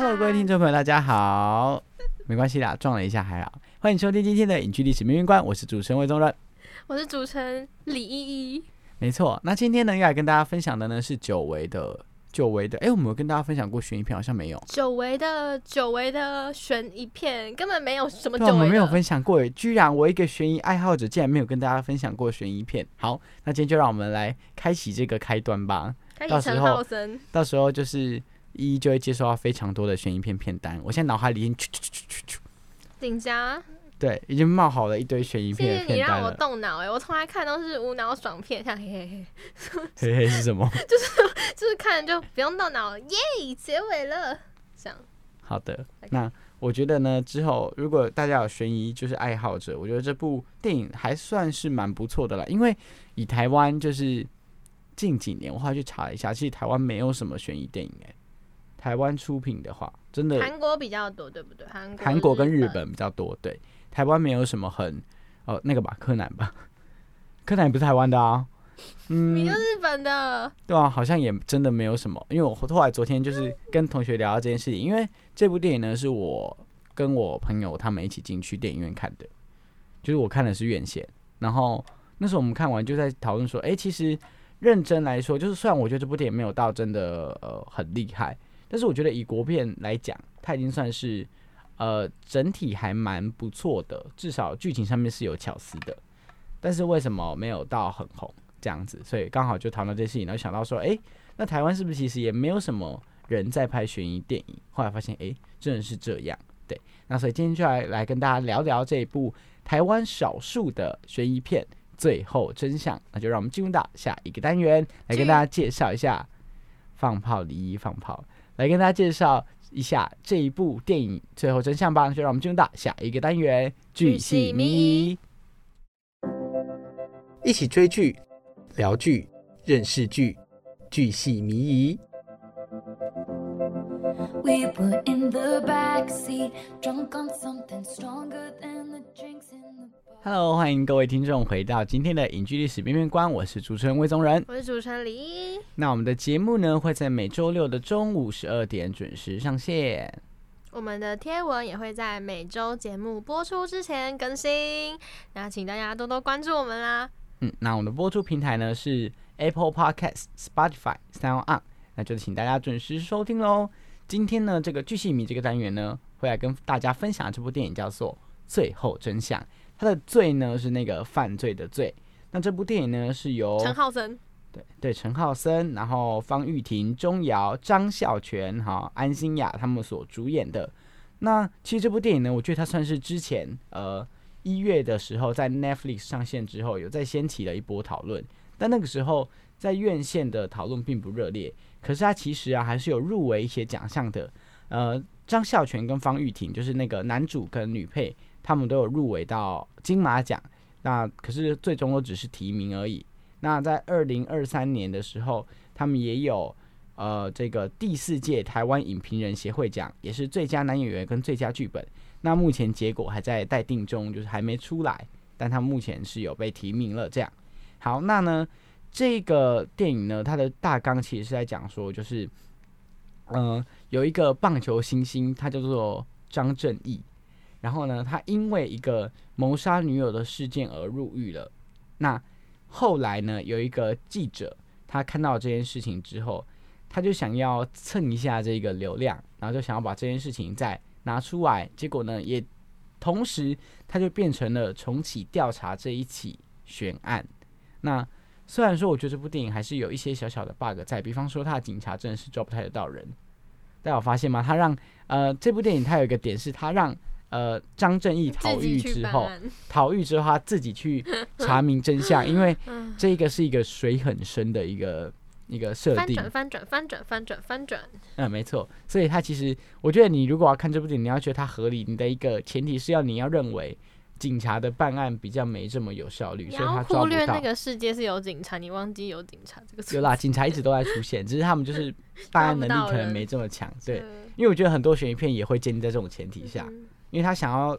Hello，各位听众朋友，大家好。没关系啦，撞了一下还好。欢迎收听今天的影剧历史命运观，我是主持人魏宗润，我是主持人李依依。没错，那今天呢要来跟大家分享的呢是久违的久违的。哎，我们有跟大家分享过悬疑片，好像没有。久违的久违的悬疑片根本没有什么。对，我们没有分享过。居然我一个悬疑爱好者，竟然没有跟大家分享过悬疑片。好，那今天就让我们来开启这个开端吧。开启陈浩森。到时候就是。一就会接收到非常多的悬疑片片单，我现在脑海里已经紧张，对，已经冒好了一堆悬疑片片单你让我动脑哎，我从来看都是无脑爽片，像嘿嘿嘿，嘿嘿 是什么？就是就是看就不用动脑，耶，结尾了，这样。好的，那我觉得呢，之后如果大家有悬疑就是爱好者，我觉得这部电影还算是蛮不错的啦，因为以台湾就是近几年我后来去查了一下，其实台湾没有什么悬疑电影哎。台湾出品的话，真的韩国比较多，对不对？韩韩国跟日本比较多，对。台湾没有什么很哦，那个吧，柯南吧，柯南也不是台湾的啊，嗯，你就日本的，对啊，好像也真的没有什么。因为我后来昨天就是跟同学聊到这件事情，因为这部电影呢是我跟我朋友他们一起进去电影院看的，就是我看的是院线，然后那时候我们看完就在讨论说，哎，其实认真来说，就是虽然我觉得这部电影没有到真的呃很厉害。但是我觉得以国片来讲，它已经算是，呃，整体还蛮不错的，至少剧情上面是有巧思的。但是为什么没有到很红这样子？所以刚好就谈到这事情，然后想到说，哎，那台湾是不是其实也没有什么人在拍悬疑电影？后来发现，哎，真的是这样。对，那所以今天就来来跟大家聊聊这一部台湾少数的悬疑片《最后真相》。那就让我们进入到下一个单元，来跟大家介绍一下放炮离一放炮。来跟大家介绍一下这一部电影最后真相吧，就让我们进入到下一个单元——剧系迷，一起追剧、聊剧、认识剧，剧系迷疑。Hello，欢迎各位听众回到今天的影剧历史边边观，我是主持人魏宗仁，我是主持人李。那我们的节目呢会在每周六的中午十二点准时上线，我们的贴文也会在每周节目播出之前更新，那请大家多多关注我们啦。嗯，那我们的播出平台呢是 Apple Podcast、Spotify、Sound On，那就请大家准时收听喽。今天呢，这个巨细迷这个单元呢，会来跟大家分享这部电影叫做《最后真相》。他的罪呢是那个犯罪的罪。那这部电影呢是由陈浩森，对对，陈浩森，然后方玉婷、钟瑶、张孝全、哈安心雅他们所主演的。那其实这部电影呢，我觉得它算是之前呃一月的时候在 Netflix 上线之后，有在掀起了一波讨论。但那个时候在院线的讨论并不热烈。可是它其实啊还是有入围一些奖项的。呃，张孝全跟方玉婷就是那个男主跟女配。他们都有入围到金马奖，那可是最终都只是提名而已。那在二零二三年的时候，他们也有呃这个第四届台湾影评人协会奖，也是最佳男演员跟最佳剧本。那目前结果还在待定中，就是还没出来，但他目前是有被提名了。这样好，那呢这个电影呢，它的大纲其实是在讲说，就是嗯有一个棒球新星，他叫做张正义。然后呢，他因为一个谋杀女友的事件而入狱了。那后来呢，有一个记者，他看到这件事情之后，他就想要蹭一下这个流量，然后就想要把这件事情再拿出来，结果呢，也同时他就变成了重启调查这一起悬案。那虽然说我觉得这部电影还是有一些小小的 bug 在，比方说他的警察真的是抓不太得到人。大家有发现吗？他让呃这部电影他有一个点是，他让呃张正义逃狱之后，逃狱之后他自己去查明真相，因为嗯这个是一个水很深的一个一个设定。翻转翻转翻转翻转翻转，嗯，没错，所以他其实，我觉得你如果要看这部电影，你要觉得它合理，你的一个前提是要你要认为警察的办案比较没这么有效率，所以他。忽略那个世界是有警察，你忘记有警察这个有啦，警察一直都在出现，只是他们就是办案能力可能没这么强。对，嗯因为我觉得很多悬疑片也会建立在这种前提下，嗯因为他想要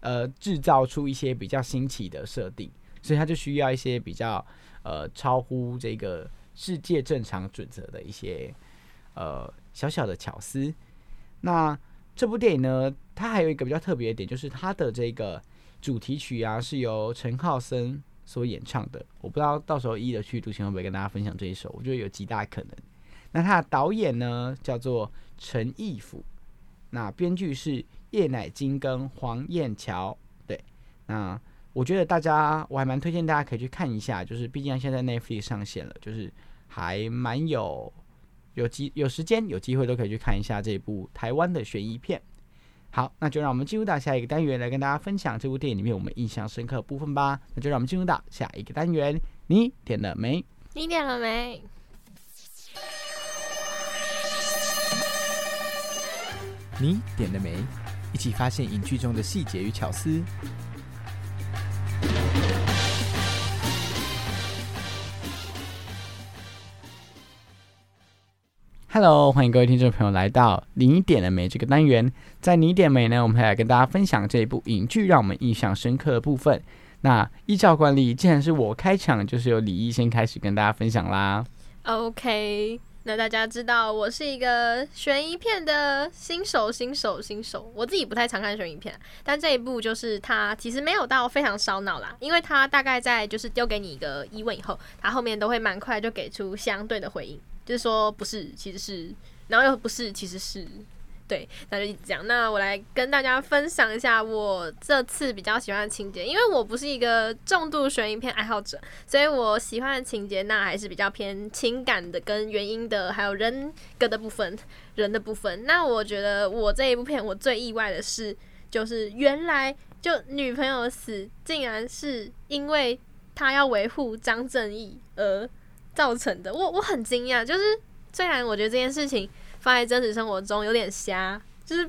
呃制造出一些比较新奇的设定，所以他就需要一些比较呃超乎这个世界正常准则的一些呃小小的巧思。那这部电影呢，它还有一个比较特别的点，就是它的这个主题曲啊是由陈浩森所演唱的。我不知道到时候一的去读行会不会跟大家分享这一首，我觉得有极大可能。那他的导演呢叫做陈义甫，那编剧是叶乃金跟黄燕乔。对，那我觉得大家我还蛮推荐大家可以去看一下，就是毕竟现在 Netflix 上线了，就是还蛮有有机有时间有机会都可以去看一下这部台湾的悬疑片。好，那就让我们进入到下一个单元来跟大家分享这部电影里面我们印象深刻的部分吧。那就让我们进入到下一个单元，你点了没？你点了没？你点了没？一起发现影剧中的细节与巧思。Hello，欢迎各位听众朋友来到你点了没这个单元。在你点没呢，我们会来跟大家分享这一部影剧让我们印象深刻的部分。那依照惯例，既然是我开场，就是由李毅先开始跟大家分享啦。OK，那大家知道我是一个悬疑片的新手，新手，新手。我自己不太常看悬疑片，但这一部就是它其实没有到非常烧脑啦，因为它大概在就是丢给你一个疑问以后，它后面都会蛮快就给出相对的回应，就是说不是，其实是，然后又不是，其实是。对，那就一直这样。那我来跟大家分享一下我这次比较喜欢的情节，因为我不是一个重度悬疑片爱好者，所以我喜欢的情节那还是比较偏情感的、跟原因的，还有人格的部分、人的部分。那我觉得我这一部片我最意外的是，就是原来就女朋友死，竟然是因为她要维护张正义而造成的。我我很惊讶，就是虽然我觉得这件事情放在真实生活中有点瞎，就是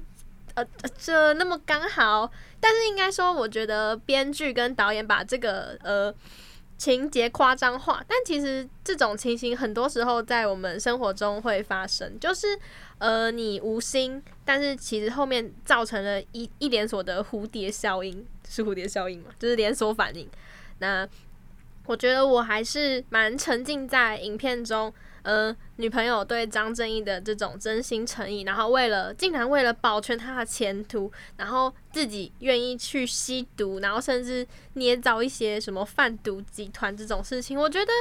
呃这那么刚好，但是应该说，我觉得编剧跟导演把这个呃情节夸张化，但其实这种情形很多时候在我们生活中会发生，就是呃你无心，但是其实后面造成了一一连锁的蝴蝶效应，是蝴蝶效应嘛，就是连锁反应。那我觉得我还是蛮沉浸在影片中。呃，女朋友对张正义的这种真心诚意，然后为了竟然为了保全他的前途，然后自己愿意去吸毒，然后甚至捏造一些什么贩毒集团这种事情，我觉得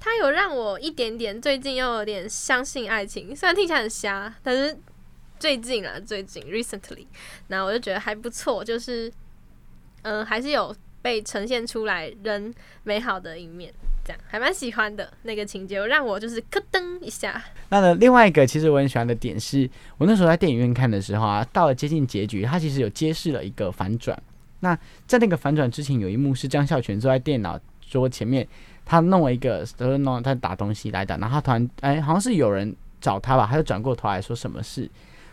他有让我一点点最近又有点相信爱情，虽然听起来很瞎，但是最近啊，最近 recently，然后我就觉得还不错，就是嗯、还是有被呈现出来人美好的一面。这样还蛮喜欢的那个情节，让我就是咯噔一下。那呢，另外一个其实我很喜欢的点是，我那时候在电影院看的时候啊，到了接近结局，它其实有揭示了一个反转。那在那个反转之前，有一幕是张孝全坐在电脑桌前面，他弄了一个，就是弄他打东西来的，然后他突然哎，好像是有人找他吧，他就转过头来说什么事。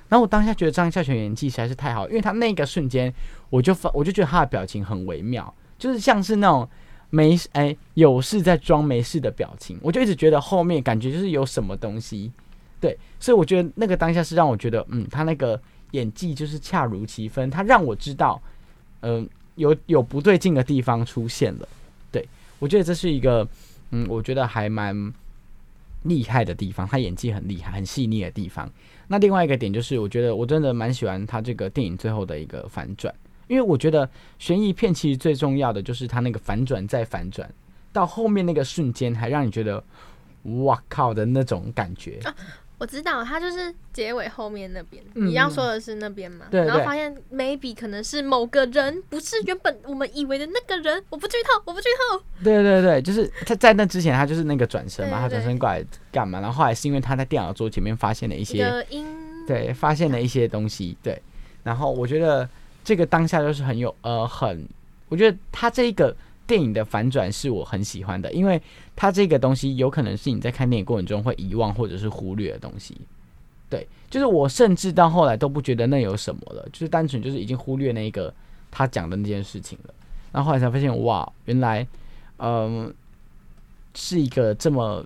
然后我当下觉得张孝全演技实在是太好，因为他那个瞬间，我就发我就觉得他的表情很微妙，就是像是那种。没事，哎、有事在装没事的表情，我就一直觉得后面感觉就是有什么东西，对，所以我觉得那个当下是让我觉得，嗯，他那个演技就是恰如其分，他让我知道，嗯、有有不对劲的地方出现了，对我觉得这是一个，嗯，我觉得还蛮厉害的地方，他演技很厉害、很细腻的地方。那另外一个点就是，我觉得我真的蛮喜欢他这个电影最后的一个反转。因为我觉得悬疑片其实最重要的就是它那个反转再反转，到后面那个瞬间还让你觉得哇靠的那种感觉。啊我知道，他就是结尾后面那边，嗯你要说的是那边嘛？然后发现 maybe 可能是某个人，不是原本我们以为的那个人。我不剧透，我不剧透。对对对，就是他在那之前，他就是那个转身嘛，他转身过来干嘛？然后后来是因为他在电脑桌前面发现了一一些，个音，对，发现了一些东西，对。然后我觉得这个当下就是很有呃很，我觉得他这一个电影的反转是我很喜欢的，因为他这个东西有可能是你在看电影过程中会遗忘或者是忽略的东西。对，就是我甚至到后来都不觉得那有什么了，就是单纯就是已经忽略那个他讲的那件事情了。然后后来才发现，哇，原来，嗯、是一个这么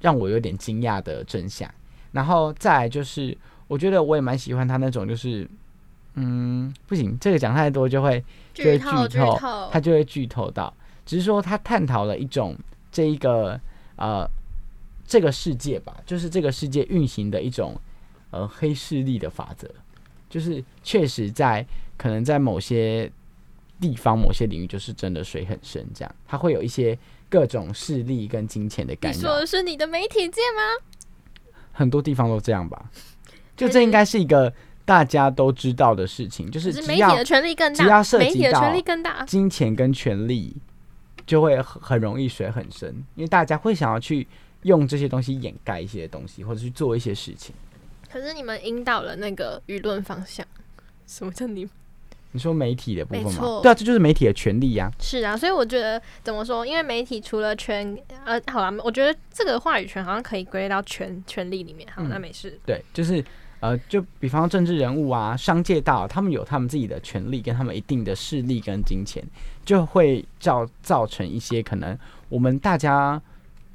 让我有点惊讶的真相。然后再来就是，我觉得我也蛮喜欢他那种，就是，嗯，不行，这个讲太多就会就会剧透，他。就会剧透到。只是说他探讨了一种这一个呃这个世界吧，就是这个世界运行的一种呃黑势力的法则，就是确实在可能在某些地方、某些领域，就是真的水很深，这样他会有一些各种势力跟金钱的干扰你说的，是你的媒体界吗？很多地方都这样吧。就这应该是一个大家都知道的事情，就是只要媒体的权力更大只要大，涉及到媒体的权力更大。金钱跟权力就会很很容易水很深，因为大家会想要去用这些东西掩盖一些东西，或者去做一些事情。可是你们引导了那个舆论方向。什么叫你？你说媒体的部分吗？对啊，这就是媒体的权利呀、是啊，所以我觉得怎么说？因为媒体除了权，呃，好啦，我觉得这个话语权好像可以归到权权利里面。好，嗯那没事。对，就是呃，就比方政治人物啊、商界大佬，他们有他们自己的权利，跟他们一定的势力跟金钱，就会造造成一些可能我们大家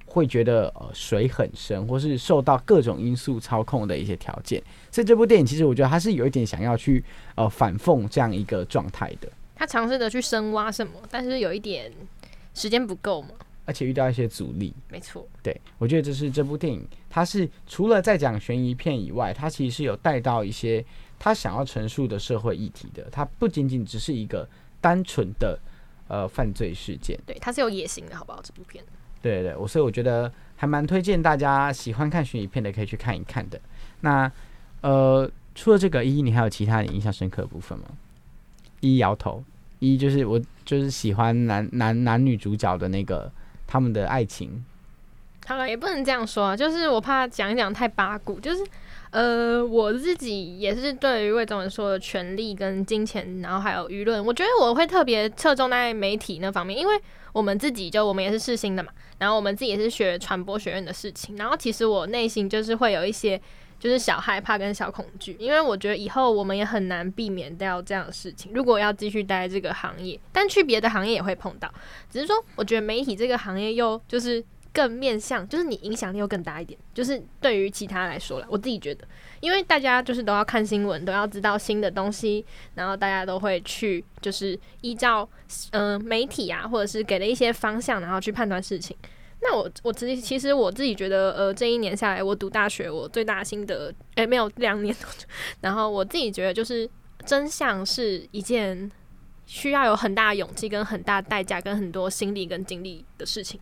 会觉得呃水很深，或是受到各种因素操控的一些条件。所以这部电影其实我觉得它是有一点想要去呃反讽这样一个状态的，他尝试着去深挖什么，但是有一点时间不够嘛。而且遇到一些阻力。没错，对，我觉得这是这部电影，它是除了在讲悬疑片以外，它其实是有带到一些他想要陈述的社会议题的。它不仅仅只是一个单纯的呃犯罪事件。对，它是有野心的，好不好？这部片对对对，我所以我觉得还蛮推荐大家喜欢看悬疑片的可以去看一看的。那呃，除了这个一，你还有其他你印象深刻的部分吗？一摇头，一就是我就是喜欢男男男女主角的那个他们的爱情。好了，也不能这样说啊，就是我怕讲一讲太八股，就是呃，我自己也是对于魏总文说的权力跟金钱，然后还有舆论，我觉得我会特别侧重在媒体那方面，因为我们自己就我们也是世新的嘛，然后我们自己也是学传播学院的事情，然后其实我内心就是会有一些就是小害怕跟小恐惧，因为我觉得以后我们也很难避免掉这样的事情，如果要继续待在这个行业，但去别的行业也会碰到，只是说我觉得媒体这个行业又就是。更面向，就是你影响力又更大一点。就是对于其他来说了，我自己觉得，因为大家就是都要看新闻，都要知道新的东西，然后大家都会去就是依照嗯、媒体啊，或者是给了一些方向，然后去判断事情。那我我自己其实我自己觉得，呃，这一年下来，我读大学，我最大的心得，诶、没有两年多，然后我自己觉得就是真相是一件需要有很大勇气、跟很大代价、跟很多心力跟精力的事情。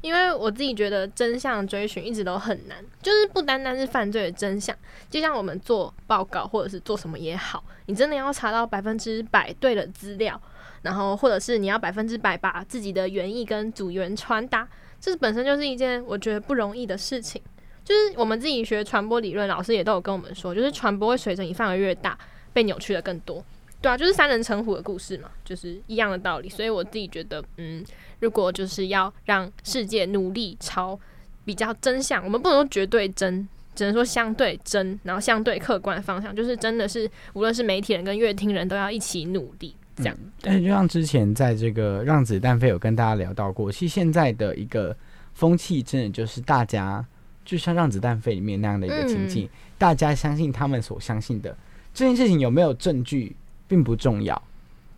因为我自己觉得真相追寻一直都很难，就是不单单是犯罪的真相，就像我们做报告或者是做什么也好，你真的要查到百分之百对的资料，然后或者是你要百分之百把自己的原意跟组员传达，这本身就是一件我觉得不容易的事情。就是我们自己学传播理论，老师也都有跟我们说，就是传播会随着你范围越大，被扭曲的更多。对啊，就是三人成虎的故事嘛，就是一样的道理。所以我自己觉得，嗯，如果就是要让世界努力朝比较真相，我们不能说绝对真，只能说相对真，然后相对客观的方向，就是真的是无论是媒体人跟乐听人都要一起努力，这样。但是就像之前在这个让子弹飞有跟大家聊到过，其实现在的一个风气真的就是大家就像让子弹飞里面那样的一个情境，大家相信他们所相信的这件事情有没有证据并不重要，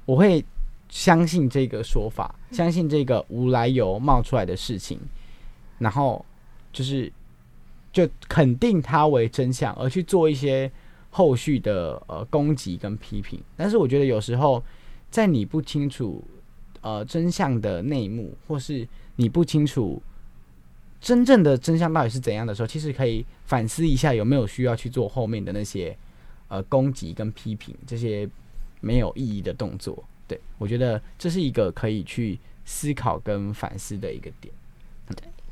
我会相信这个说法，相信这个无来由冒出来的事情，然后就是就肯定它为真相，而去做一些后续的呃攻击跟批评。但是我觉得有时候在你不清楚呃真相的内幕，或是你不清楚真正的真相到底是怎样的时候，其实可以反思一下有没有需要去做后面的那些呃攻击跟批评这些没有意义的动作。对我觉得这是一个可以去思考跟反思的一个点。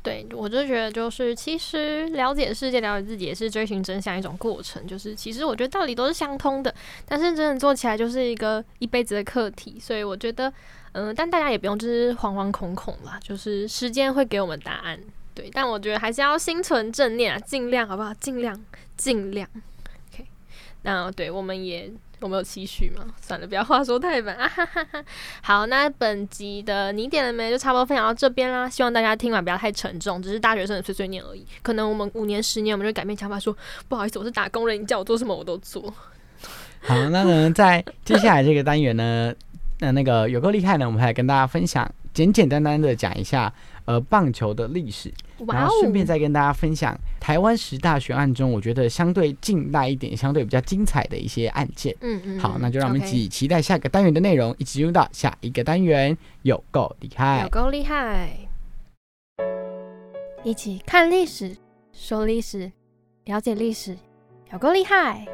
对，我就觉得就是其实了解世界、了解自己也是追寻真相一种过程。就是其实我觉得道理都是相通的，但是真的做起来就是一个一辈子的课题。所以我觉得，嗯，但大家也不用就是惶惶恐恐啦，就是时间会给我们答案。对，但我觉得还是要心存正念啊，尽量好不好？尽量，尽量。OK，那对我们也。我们有期许吗？算了，不要话说太满啊！哈哈哈。好，那本集的你点了没？就差不多分享到这边啦。希望大家听完不要太沉重，只是大学生的碎碎念而已。可能我们五年、十年，我们就改变想法，说不好意思，我是打工人，你叫我做什么我都做。好，那呢，在接下来这个单元呢，那那个有够厉害呢，我们还跟大家分享，简简单单的讲一下。呃，棒球的历史，然后顺便再跟大家分享台湾十大悬案中，我觉得相对近代一点、相对比较精彩的一些案件。嗯嗯，好，那就让我们一起期待下个单元的内容，一起进入到下一个单元，有够厉害，有够厉害，一起看历史，说历史，了解历史，有够厉害。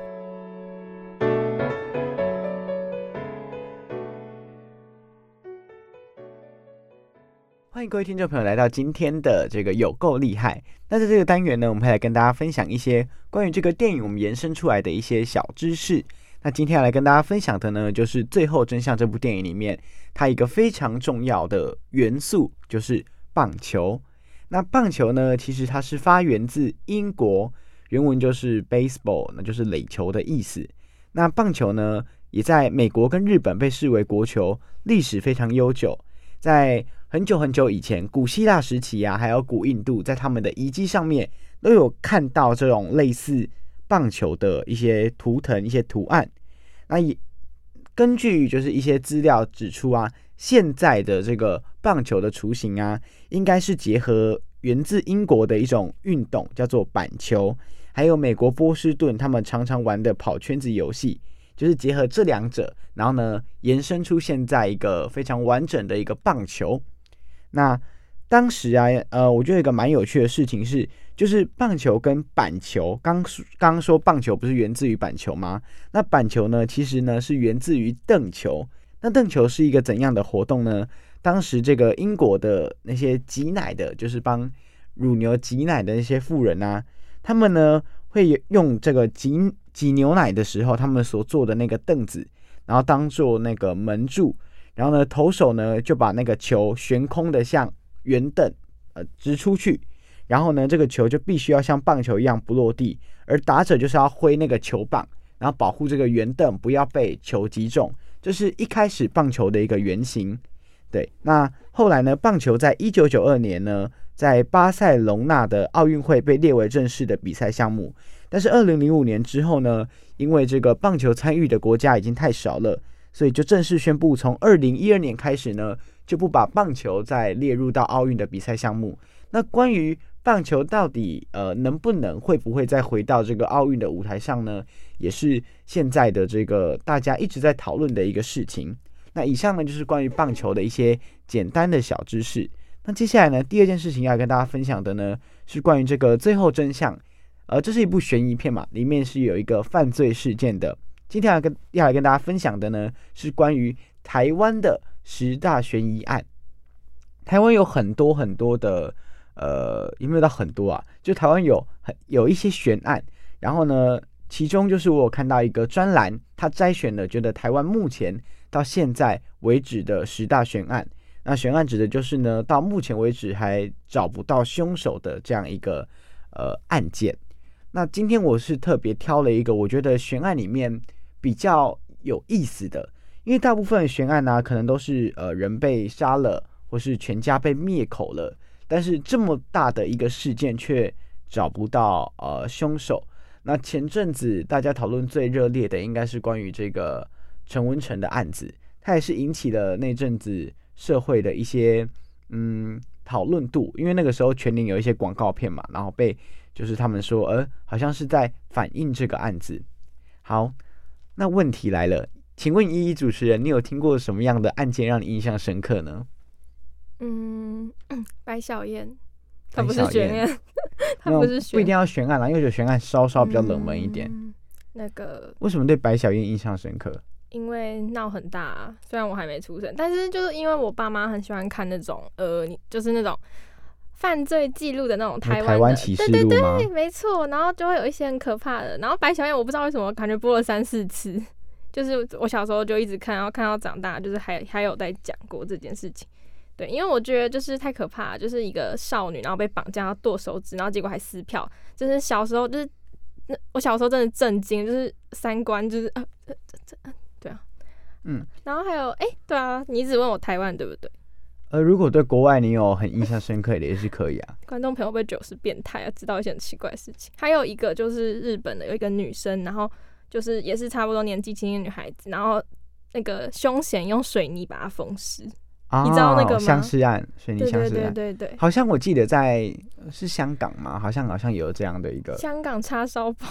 欢迎各位听众朋友来到今天的这个有够厉害。那在这个单元呢，我们会来跟大家分享一些关于这个电影我们延伸出来的一些小知识。那今天要来跟大家分享的呢，就是《最后真相》这部电影里面它一个非常重要的元素，就是棒球。那棒球呢，其实它是发源自英国，原文就是 baseball，那就是垒球的意思。那棒球呢，也在美国跟日本被视为国球，历史非常悠久，在很久很久以前，古希腊时期啊，还有古印度，在他们的遗迹上面都有看到这种类似棒球的一些图腾、一些图案。那也根据就是一些资料指出啊，现在的这个棒球的雏形啊，应该是结合源自英国的一种运动，叫做板球，还有美国波士顿他们常常玩的跑圈子游戏。就是结合这两者，然后呢，延伸出现在一个非常完整的一个棒球。那当时啊，呃，我觉得一个蛮有趣的事情是，就是棒球跟板球，刚刚刚说棒球不是源自于板球吗？那板球呢，其实呢是源自于凳球。那凳球是一个怎样的活动呢？当时这个英国的那些挤奶的，就是帮乳牛挤奶的那些妇人啊，他们呢会用这个挤。挤牛奶的时候，他们所坐的那个凳子，然后当做那个门柱，然后呢，投手呢就把那个球悬空的像圆凳，呃，直出去，然后呢，这个球就必须要像棒球一样不落地，而打者就是要挥那个球棒，然后保护这个圆凳不要被球击中，这是一开始棒球的一个原型。对，那后来呢，棒球在一九九二年呢，在巴塞隆纳的奥运会被列为正式的比赛项目。但是二零零五年之后呢，因为这个棒球参与的国家已经太少了，所以就正式宣布，从二零一二年开始呢，就不把棒球再列入到奥运的比赛项目。那关于棒球到底呃能不能会不会再回到这个奥运的舞台上呢，也是现在的这个大家一直在讨论的一个事情。那以上呢就是关于棒球的一些简单的小知识。那接下来呢，第二件事情要跟大家分享的呢，是关于这个最后真相。呃，这是一部悬疑片嘛，里面是有一个犯罪事件的。今天要跟要来跟大家分享的呢，是关于台湾的十大悬疑案。台湾有很多很多的，呃，有没有到很多啊？就台湾有很有一些悬案，然后呢，其中就是我有看到一个专栏，他摘选了觉得台湾目前到现在为止的十大悬案。那悬案指的就是呢，到目前为止还找不到凶手的这样一个呃案件。那今天我是特别挑了一个我觉得悬案里面比较有意思的，因为大部分悬案呢，可能都是呃人被杀了，或是全家被灭口了，但是这么大的一个事件却找不到呃凶手。那前阵子大家讨论最热烈的，应该是关于这个陈文成的案子，它也是引起了那阵子社会的一些嗯讨论度，因为那个时候全年有一些广告片嘛，然后被。就是他们说，呃，好像是在反映这个案子。好，那问题来了，请问依依主持人，你有听过什么样的案件让你印象深刻呢？嗯，白小燕她不是悬案，她不是悬不一定要悬案啦，因为我觉得悬案稍稍比较冷门一点。嗯那个为什么对白小燕印象深刻？因为闹很大、啊，虽然我还没出生，但是就是因为我爸妈很喜欢看那种呃，你就是那种犯罪记录的那种台湾的对对？对，没错，然后就会有一些很可怕的。然后白小燕我不知道为什么感觉播了三四次，就是我小时候就一直看，然后看到长大，就是还还有在讲过这件事情。对，因为我觉得就是太可怕了，就是一个少女，然后被绑架，要剁手指，然后结果还撕票，就是小时候就是那我小时候真的震惊，就是三观就是呃这这对啊，嗯，然后还有哎、对啊，你一直问我台湾对不对？呃，如果对国外你有很印象深刻的，也是可以啊。观众朋友被酒是变态啊，知道一些很奇怪的事情。还有一个就是日本的有一个女生，然后就是也是差不多年纪轻的女孩子，然后那个凶嫌用水泥把她封尸。啊，你知道那个吗相尸案，水泥对对对相尸案，对对，好像我记得在是香港吗？好像好像有这样的一个，香港叉烧包，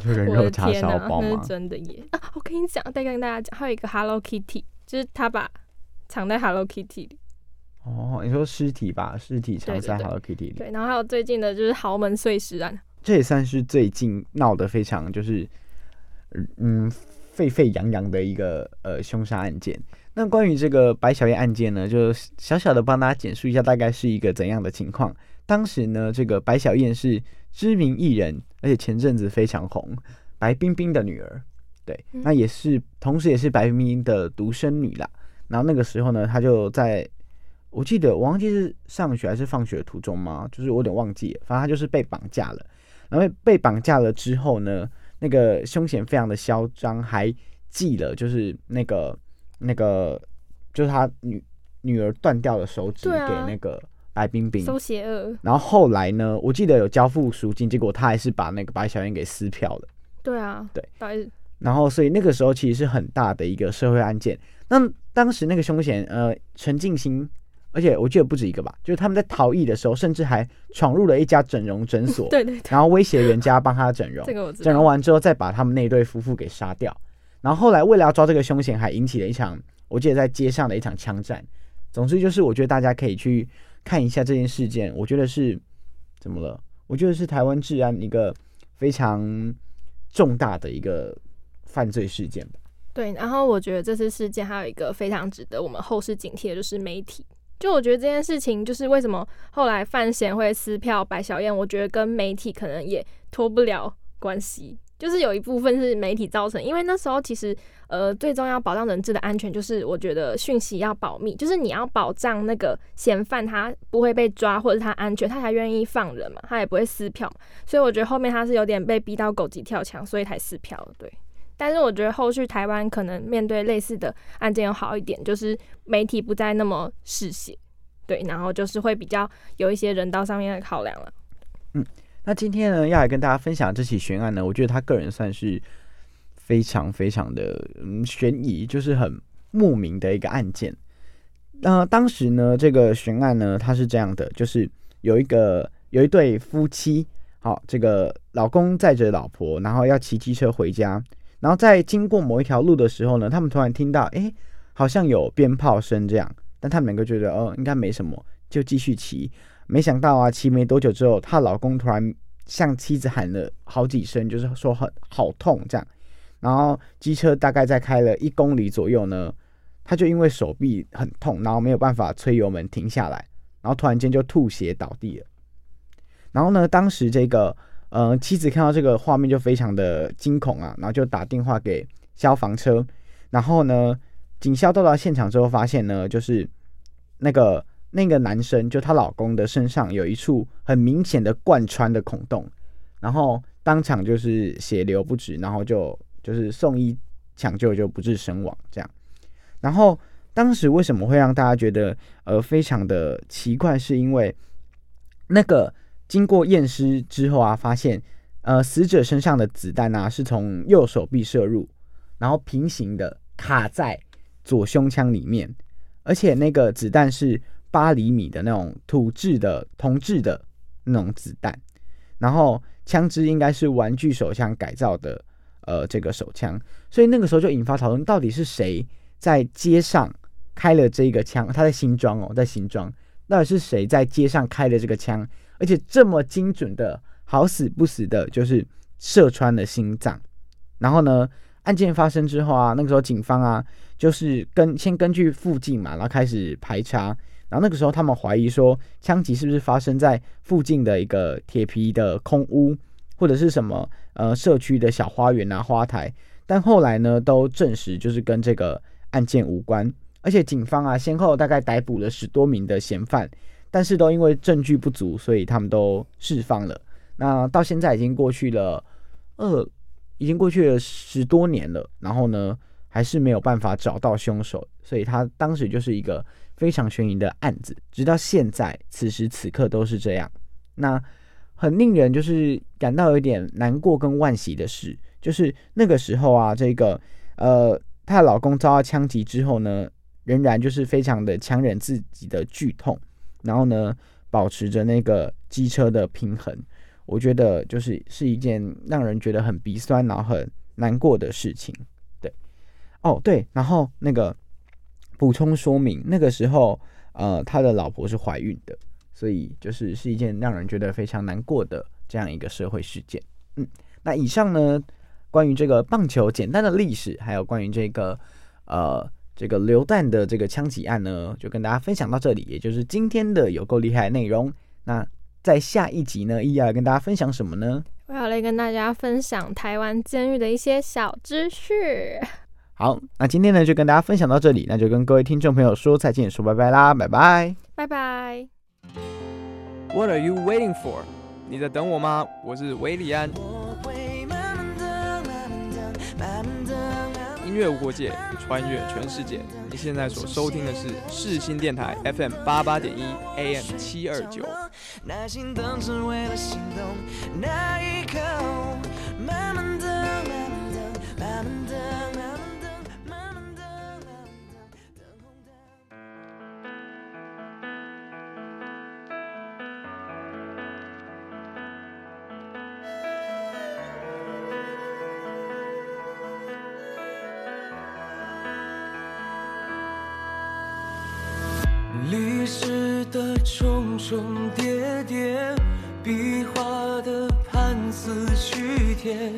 就人肉叉烧天呐，那是？真的耶！啊，我跟你讲，再跟大家讲，还有一个 Hello Kitty，就是他把藏在 Hello Kitty 里。哦，你说尸体吧，尸体藏在 Hello Kitty 里，对，然后还有最近的就是豪门碎尸案，这也算是最近闹得非常就是嗯沸沸扬扬的一个呃凶杀案件。那关于这个白小燕案件呢，就小小的帮大家简述一下，大概是一个怎样的情况。当时呢，这个白小燕是知名艺人，而且前阵子非常红，白冰冰的女儿。对，嗯那也是，同时也是白冰冰的独生女啦。然后那个时候呢，他就在，我记得我忘记是上学还是放学途中吗？就是我有点忘记了，反正他就是被绑架了。然后被绑架了之后呢，那个凶嫌非常的嚣张，还寄了就是那个那个就是他女女儿断掉的手指给那个白冰冰。搜邪恶。然后后来呢，我记得有交付赎金，结果他还是把那个白小燕给撕票了。对啊，对，然后，所以那个时候其实是很大的一个社会案件。那当时那个凶嫌，呃，陈静心，而且我记得不止一个吧，就是他们在逃逸的时候，甚至还闯入了一家整容诊所，对对对，然后威胁人家帮他整容这。个我知整容。完之后，再把他们那对夫妇给杀掉。然后后来为了要抓这个凶嫌，还引起了一场，我记得在街上的一场枪战。总之就是，我觉得大家可以去看一下这件事件。我觉得是怎么了？我觉得是台湾治安一个非常重大的一个犯罪事件吧。对，然后我觉得这次事件还有一个非常值得我们后世警惕的，就是媒体。就我觉得这件事情，就是为什么后来范闲会撕票白小燕，我觉得跟媒体可能也脱不了关系。就是有一部分是媒体造成，因为那时候其实呃最重要保障人质的安全，就是我觉得讯息要保密，就是你要保障那个嫌犯他不会被抓，或者他安全，他才愿意放人嘛，他也不会撕票。所以我觉得后面他是有点被逼到狗急跳墙，所以才撕票，对。但是我觉得后续台湾可能面对类似的案件要好一点，就是媒体不再那么嗜血，对，然后就是会比较有一些人道上面的考量了。嗯那今天呢，要来跟大家分享这起悬案呢，我觉得他个人算是非常非常的嗯悬疑，就是很莫名的一个案件。那、当时呢，这个悬案呢，它是这样的，就是有一个有一对夫妻，好，这个老公载着老婆，然后要骑机车回家，然后在经过某一条路的时候呢，他们突然听到，哎、好像有鞭炮声这样，但他们两个觉得，哦，应该没什么，就继续骑。没想到啊，骑没多久之后，她老公突然向妻子喊了好几声，就是说很好痛这样。然后机车大概在开了一公里左右呢，他就因为手臂很痛，然后没有办法催油门停下来，然后突然间就吐血倒地了。然后呢，当时这个呃妻子看到这个画面就非常的惊恐啊，然后就打电话给消防车。然后呢，警消到达现场之后，发现呢，就是那个那个男生，就她老公的身上有一处很明显的贯穿的孔洞，然后当场就是血流不止，然后就就是送医抢救就不治身亡这样。然后当时为什么会让大家觉得呃非常的奇怪，是因为那个经过验尸之后啊，发现呃死者身上的子弹啊是从右手臂射入，然后平行的卡在左胸腔里面，而且那个子弹是八厘米的那种土制的铜制的那种子弹，然后枪支应该是玩具手枪改造的，呃，这个手枪，所以那个时候就引发讨论，到底是谁在街上开了这个枪？他在新庄哦，在新庄到底是谁在街上开了这个枪，而且这么精准的，好死不死的，就是射穿了心脏。然后呢，案件发生之后啊，那个时候警方啊，就是跟先根据附近嘛，然后开始排查。然后那个时候他们怀疑说，枪击是不是发生在附近的一个铁皮的空屋，或者是什么呃社区的小花园啊花台。但后来呢，都证实就是跟这个案件无关。而且警方啊，先后大概逮捕了十多名的嫌犯，但是都因为证据不足，所以他们都释放了。那到现在已经过去了二，已经过去了十多年了，然后呢，还是没有办法找到凶手，所以他当时就是一个非常悬疑的案子，直到现在此时此刻都是这样。那很令人就是感到有点难过跟惋惜的事，就是那个时候啊，这个呃，她的老公遭到枪击之后呢。仍然就是非常的强忍自己的剧痛，然后呢，保持着那个机车的平衡。我觉得就是是一件让人觉得很鼻酸，然后很难过的事情。对，哦对，然后那个补充说明，那个时候呃，他的老婆是怀孕的，所以就是是一件让人觉得非常难过的这样一个社会事件。嗯，那以上呢，关于这个棒球简单的历史，还有关于这个呃。这个榴弹的这个枪击案呢，就跟大家分享到这里，也就是今天的有够厉害的内容。那在下一集呢，依要跟大家分享什么呢？我要来跟大家分享台湾监狱的一些小知识。好，那今天呢就跟大家分享到这里，那就跟各位听众朋友说再见，说拜拜啦，拜拜，拜拜。What are you waiting for？你在等我吗？我是维里安。越无国界，穿越全世界。你现在所收听的是世新电台 FM 八八点一 AM 七二九。重重叠叠，笔画的盘丝曲帖，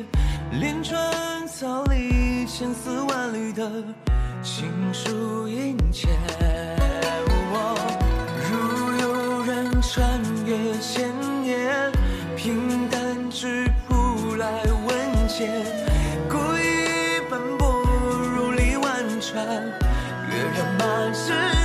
连川草里千丝万缕的情书殷切。如有人穿越千年，平淡质朴来问切，故意奔波如历万川，越人满世。